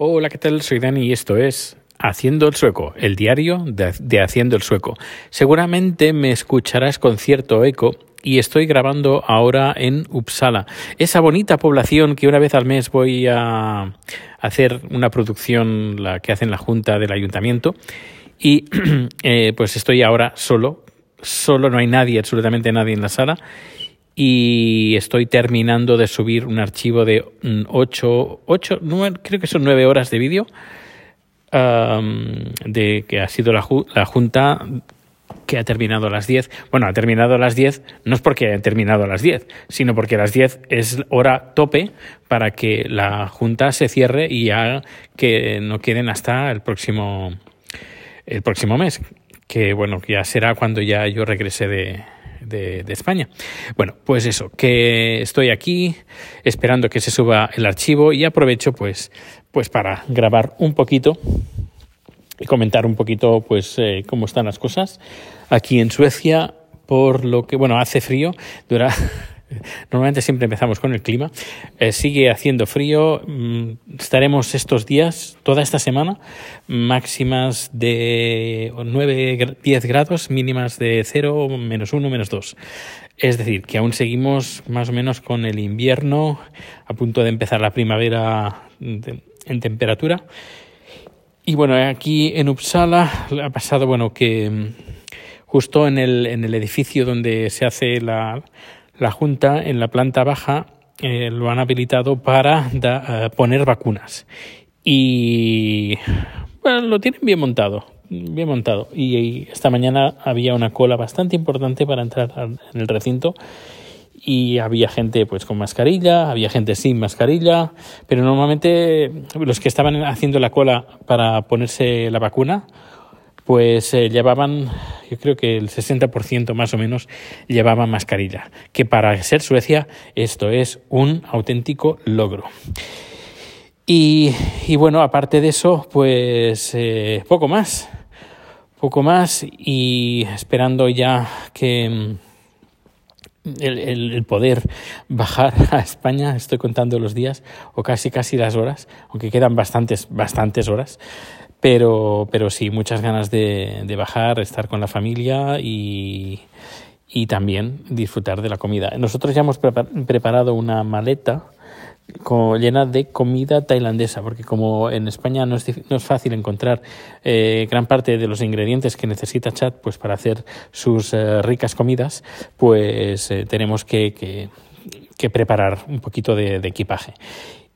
Hola, ¿qué tal? Soy Dani y esto es Haciendo el Sueco, el diario de, Haciendo el Sueco. Seguramente me escucharás con cierto eco y estoy grabando ahora en Uppsala, esa bonita población que una vez al mes voy a hacer una producción la que hacen la Junta del Ayuntamiento y eh, pues estoy ahora solo, solo no hay nadie, absolutamente nadie en la sala y estoy terminando de subir un archivo de 8, 8 creo que son 9 horas de vídeo de que ha sido la, la, Junta que ha terminado a las 10. Bueno, ha terminado a las 10 no es porque haya terminado a las 10, sino porque a las 10 es hora tope para que la Junta se cierre y ya que no queden hasta el próximo, el próximo mes, que bueno, ya será cuando ya yo regrese de, de, España. Bueno, pues eso, que estoy aquí esperando que se suba el archivo y aprovecho pues, pues para grabar un poquito y comentar un poquito pues eh, cómo están las cosas aquí en Suecia por lo que bueno hace frío dura Normalmente siempre empezamos con el clima. Eh, sigue haciendo frío. Mm, estaremos estos días, toda esta semana, máximas de 9, 10 grados, mínimas de 0, menos 1, menos 2. Es decir, que aún seguimos más o menos con el invierno, a punto de empezar la primavera en temperatura. Y bueno, aquí en Uppsala ha pasado, bueno, que mm, justo en el, en el edificio donde se hace la, la Junta en la planta baja eh, lo han habilitado para eh, poner vacunas. Y lo tienen bien montado, bien montado. Y, esta mañana había una cola bastante importante para entrar en el recinto y había gente pues con mascarilla, había gente sin mascarilla, pero normalmente los que estaban haciendo la cola para ponerse la vacuna pues eh, llevaban, yo creo que el 60% más o menos llevaban mascarilla, que para ser Suecia esto es un auténtico logro. Y, bueno, aparte de eso, pues eh, poco más, poco más y esperando ya que mm, el, el, poder bajar a España, estoy contando los días o casi casi las horas, aunque quedan bastantes, bastantes horas, pero, pero sí, muchas ganas de, de bajar, estar con la familia y, y también disfrutar de la comida. Nosotros ya hemos preparado una maleta llena de comida tailandesa, porque como en España no es, no es fácil encontrar eh, gran parte de los ingredientes que necesita Chat pues, para hacer sus eh, ricas comidas, pues eh, tenemos que, que, que, preparar un poquito de, de equipaje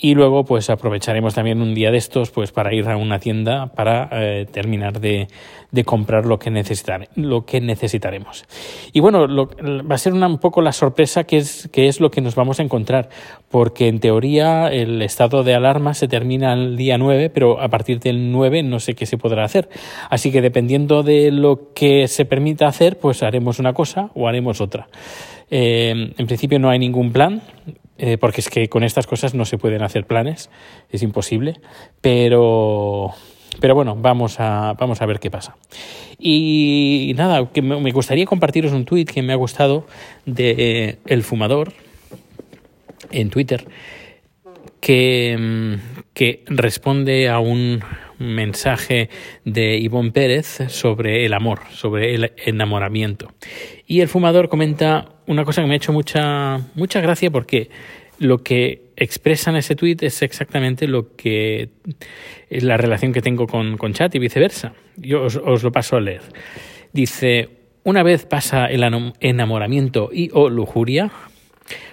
y luego pues aprovecharemos también un día de estos pues para ir a una tienda para eh, terminar de, de, comprar lo que necesitar, lo que necesitaremos. Y bueno lo, va a ser una, un poco la sorpresa que es que es lo que nos vamos a encontrar porque en teoría el estado de alarma se termina el día 9 pero a partir del 9 no sé qué se podrá hacer. Así que dependiendo de lo que se permita hacer pues haremos una cosa o haremos otra. Eh, en principio no hay ningún plan eh, porque es que con estas cosas no se pueden hacer planes, es imposible, pero, pero bueno, vamos a, vamos a ver qué pasa. Y nada, que me gustaría compartiros un tuit que me ha gustado de El Fumador en Twitter, que, mm, que responde a un mensaje de Ivonne Pérez sobre el amor, sobre el enamoramiento. Y el fumador comenta una cosa que me ha hecho mucha, mucha gracia porque lo que expresa en ese tweet es exactamente lo que es la relación que tengo con, con chat y viceversa. Yo os, os lo paso a leer. Dice, una vez pasa el enamoramiento y o lujuria,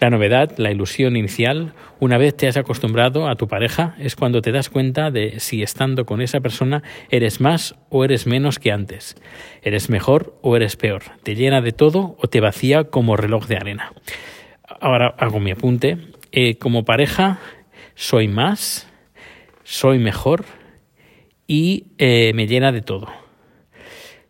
la novedad, la ilusión inicial, una vez te has acostumbrado a tu pareja, es cuando te das cuenta de si estando con esa persona eres más o eres menos que antes. Eres mejor o eres peor. Te llena de todo o te vacía como reloj de arena. Ahora hago mi apunte. Eh, como pareja, soy más, soy mejor y eh, me llena de todo.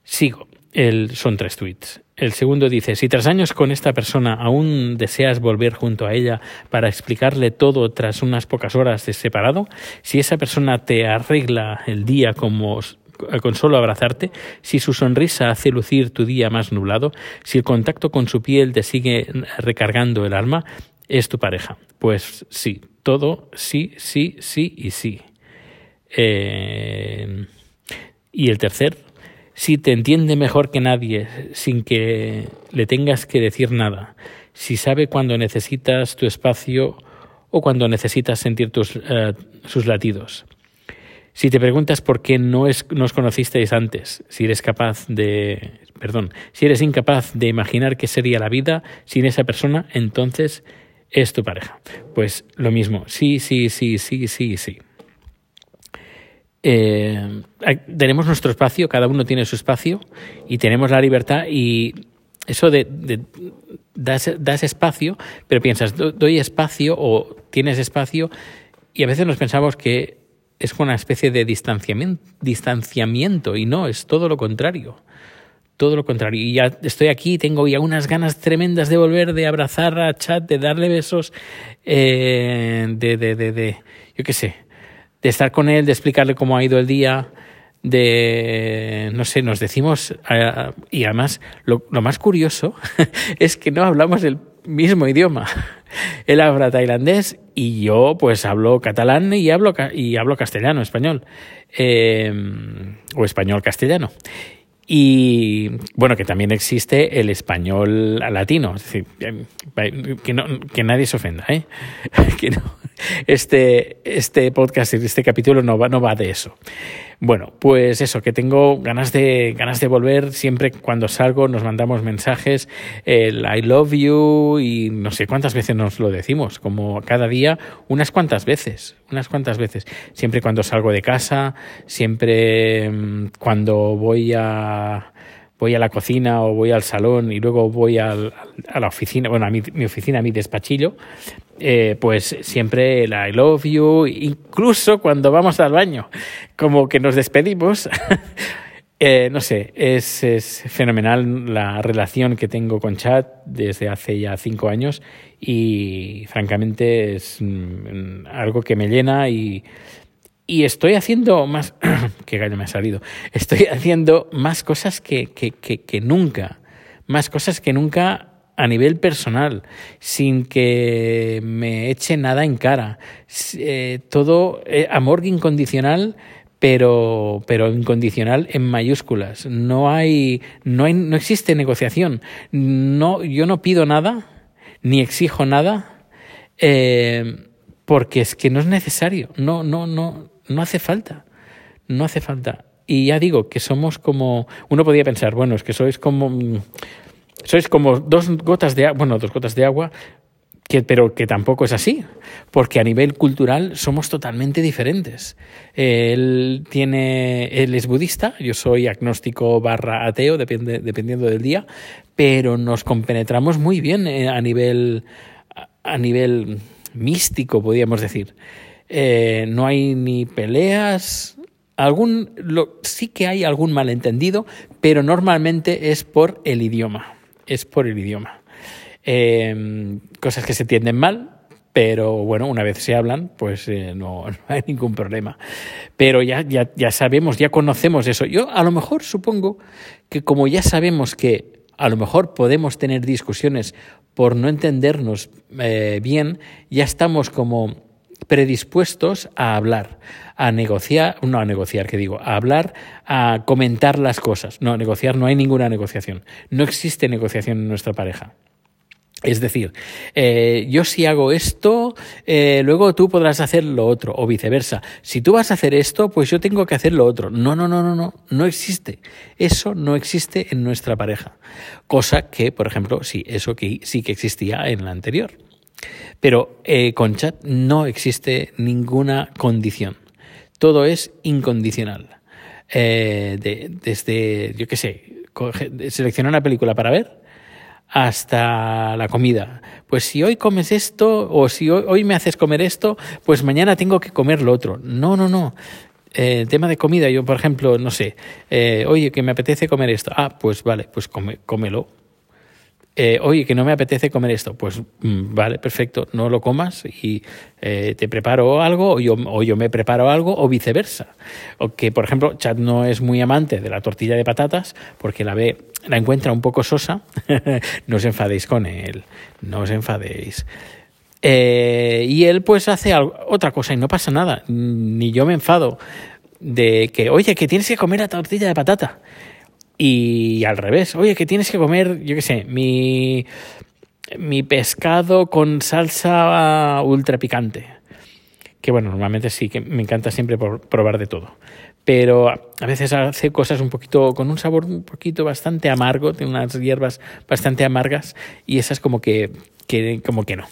Sigo. El, son tres tweets. El segundo dice, si tras años con esta persona aún deseas volver junto a ella para explicarle todo tras unas pocas horas de separado, si esa persona te arregla el día como con solo abrazarte, si su sonrisa hace lucir tu día más nublado, si el contacto con su piel te sigue recargando el alma, es tu pareja. Pues sí, todo sí, sí, sí y sí. Eh, y el tercer, si te entiende mejor que nadie sin que le tengas que decir nada, si sabe cuando necesitas tu espacio o cuando necesitas sentir tus, eh, sus latidos. Si te preguntas por qué no es, nos conocisteis antes, si eres capaz de, perdón, si eres incapaz de imaginar qué sería la vida sin esa persona, entonces es tu pareja. Pues lo mismo, sí, sí, sí, sí, sí, sí. Eh, tenemos nuestro espacio, cada uno tiene su espacio y tenemos la libertad y eso de, das, das, espacio, pero piensas, doy espacio o tienes espacio y a veces nos pensamos que es una especie de distanciamiento, distanciamiento y no, es todo lo contrario. Todo lo contrario. Y ya estoy aquí, tengo ya unas ganas tremendas de volver, de abrazar a Chat, de darle besos, eh, de, de, de, de, yo qué sé, de estar con él, de explicarle cómo ha ido el día, de, no sé, nos decimos, uh, y además lo, lo más curioso es que no hablamos el mismo idioma. Él habla tailandés y yo pues hablo catalán y hablo, y hablo castellano, español, eh, o español castellano. Y bueno, que también existe el español latino, es decir, que, no, que nadie se ofenda, ¿eh? que no, este, este podcast, este capítulo no va, no va de eso. Bueno, pues eso, que tengo ganas de, ganas de volver. Siempre cuando salgo nos mandamos mensajes, el I love you y no sé cuántas veces nos lo decimos, como cada día, unas cuantas veces, unas cuantas veces. Siempre cuando salgo de casa, siempre cuando voy a voy a la cocina o voy al salón y luego voy al, a la oficina, bueno, a mi, oficina, a mi despachillo, eh, pues siempre el I love you, incluso cuando vamos al baño, como que nos despedimos. eh, no sé, es, es, fenomenal la relación que tengo con Chat desde hace ya cinco años y francamente es mm, algo que me llena y, y estoy haciendo más, qué gallo me ha salido, estoy haciendo más cosas que, que, que, que nunca, más cosas que nunca a nivel personal, sin que me eche nada en cara. Eh, todo eh, amor incondicional, pero, pero incondicional en mayúsculas. No hay, no hay, no existe negociación. No, yo no pido nada, ni exijo nada, eh, porque es que no es necesario. No, no, no, no hace falta. No hace falta. Y ya digo que somos como, uno podría pensar, bueno, es que sois como sois como dos gotas de agua, bueno, dos gotas de agua, que, pero que tampoco es así, porque a nivel cultural somos totalmente diferentes. Él tiene, él es budista, yo soy agnóstico barra ateo, depende, dependiendo del día, pero nos compenetramos muy bien eh, a nivel, a nivel místico, podríamos decir. Eh, no hay ni peleas, algún, sí que hay algún malentendido, pero normalmente es por el idioma es por el idioma. Eh, cosas que se entienden mal, pero bueno, una vez se hablan, pues eh, no, no, hay ningún problema. Pero ya, ya, ya sabemos, ya conocemos eso. Yo a lo mejor supongo que como ya sabemos que a lo mejor podemos tener discusiones por no entendernos eh, bien, ya estamos como predispuestos a hablar, a negociar, no a negociar, que digo, a hablar, a comentar las cosas. No, a negociar no hay ninguna negociación. No existe negociación en nuestra pareja. Es decir, eh, yo si hago esto, eh, luego tú podrás hacer lo otro, o viceversa. Si tú vas a hacer esto, pues yo tengo que hacer lo otro. No, no, no, no, no, no existe. Eso no existe en nuestra pareja. Cosa que, por ejemplo, sí, eso que sí que existía en la anterior. Pero eh, con chat no existe ninguna condición. Todo es incondicional. Eh, de, desde, yo qué sé, seleccionar una película para ver hasta la comida. Pues si hoy comes esto o si hoy, hoy me haces comer esto, pues mañana tengo que comer lo otro. No, no, no. Eh, tema de comida, yo por ejemplo, no sé, eh, oye, que me apetece comer esto. Ah, pues vale, pues come, cómelo eh, oye, que no me apetece comer esto, pues mm, vale, perfecto, no lo comas y eh, te preparo algo o yo, o yo me preparo algo o viceversa. O que, por ejemplo, Chad no es muy amante de la tortilla de patatas porque la ve, la encuentra un poco sosa, no os enfadéis con él, no os enfadéis. Eh, y él pues hace otra cosa y no pasa nada, ni yo me enfado de que, oye, que tienes que comer la tortilla de patata. Y al revés, oye, que tienes que comer, yo qué sé, mi, mi pescado con salsa ultra picante. Que bueno, normalmente sí, que me encanta siempre probar de todo. Pero a veces hace cosas un poquito, con un sabor un poquito bastante amargo, tiene unas hierbas bastante amargas y esas como que, que como que no.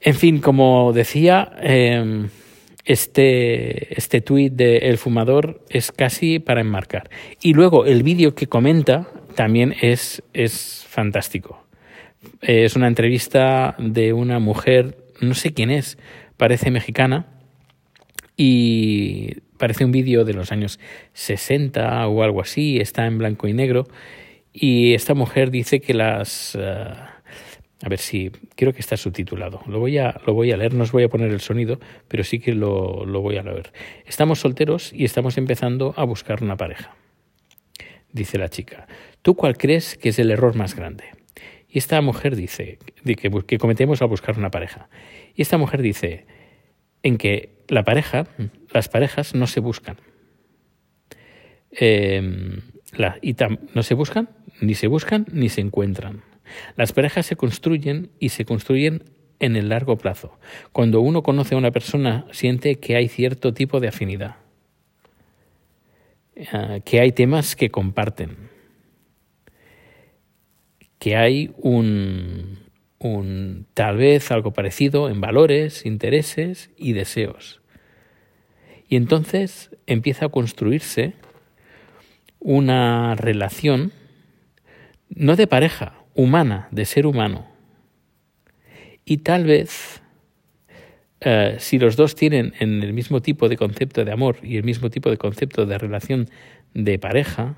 En fin, como decía, em, este, este tuit de El Fumador es casi para enmarcar. Y luego el vídeo que comenta también es, es fantástico. Es una entrevista de una mujer, no sé quién es, parece mexicana, y parece un vídeo de los años 60 o algo así, está en blanco y negro, y esta mujer dice que las... Eh, a ver si creo que está subtitulado. Lo voy a, lo voy a leer, no os voy a poner el sonido, pero sí que lo, lo voy a leer. Estamos solteros y estamos empezando a buscar una pareja. Dice la chica, ¿tú cuál crees que es el error más grande? Y esta mujer dice que, que cometemos al buscar una pareja. Y esta mujer dice en que la pareja, las parejas no se buscan. Em, la, y no se buscan, ni se buscan, ni se encuentran. Las parejas se construyen y se construyen en el largo plazo. Cuando uno conoce a una persona, siente que hay cierto tipo de afinidad, eh, que hay temas que comparten, que hay un, un tal vez algo parecido en valores, intereses y deseos. Y entonces empieza a construirse una relación no de pareja, humana, de ser humano. Y tal vez, eh, si los dos tienen en el mismo tipo de concepto de amor y el mismo tipo de concepto de relación de pareja,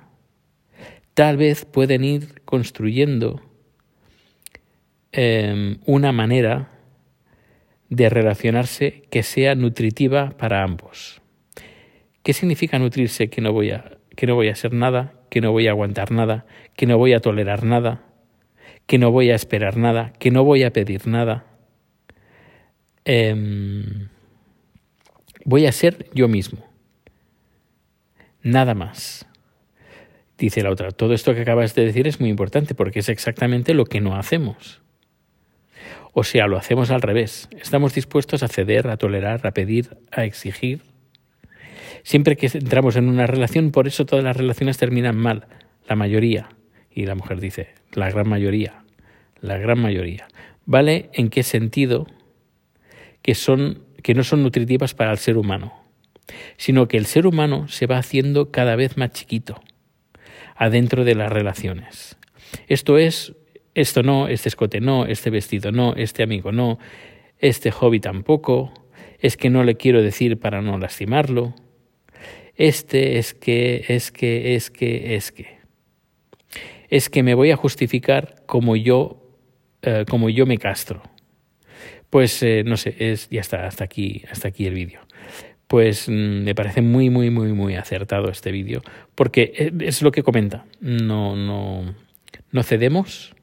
tal vez pueden ir construyendo em, una manera de relacionarse que sea nutritiva para ambos. ¿Qué significa nutrirse? Que no voy a, que no voy a nada, que no voy a aguantar nada, que no voy a tolerar nada, que no voy a esperar nada, que no voy a pedir nada. Em, voy a ser yo mismo. Nada más. Dice la otra, todo esto que acabas de decir es muy importante porque es exactamente lo que no hacemos. O sea, lo hacemos al revés. Estamos dispuestos a ceder, a tolerar, a pedir, a exigir. Siempre que entramos en una relación, por eso todas las relaciones terminan mal, la mayoría. Y la mujer dice, la gran mayoría, la gran mayoría. ¿Vale? ¿En qué sentido? Que, son, que no son nutritivas para el ser humano, sino que el ser humano se va haciendo cada vez más chiquito adentro de las relaciones. Esto es, esto no, este escote no, este vestido no, este amigo no, este hobby tampoco, es que no le quiero decir para no lastimarlo, este es que, es que, es que, es que es que me voy a justificar como yo, eh, como yo me castro. Pues eh, no sé, es, ya está, hasta aquí, hasta aquí el vídeo. Pues mm, me parece muy, muy, muy, muy acertado este vídeo, porque eh, es lo que comenta. No, no, no cedemos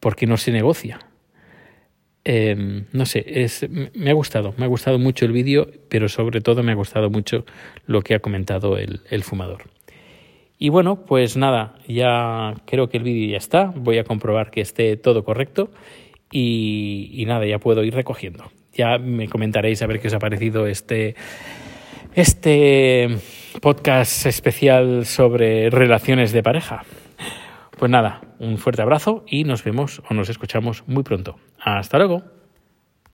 porque no se negocia. Em, no sé, es, me ha gustado, me ha gustado mucho el vídeo, pero sobre todo me ha gustado mucho lo que ha comentado el, el fumador. Y bueno, pues nada, ya creo que el vídeo ya está. Voy a comprobar que esté todo correcto. Y, nada, ya puedo ir recogiendo. Ya me comentaréis a ver qué os ha parecido este, este podcast especial sobre relaciones de pareja. Pues nada, un fuerte abrazo y nos vemos o nos escuchamos muy pronto. Hasta luego.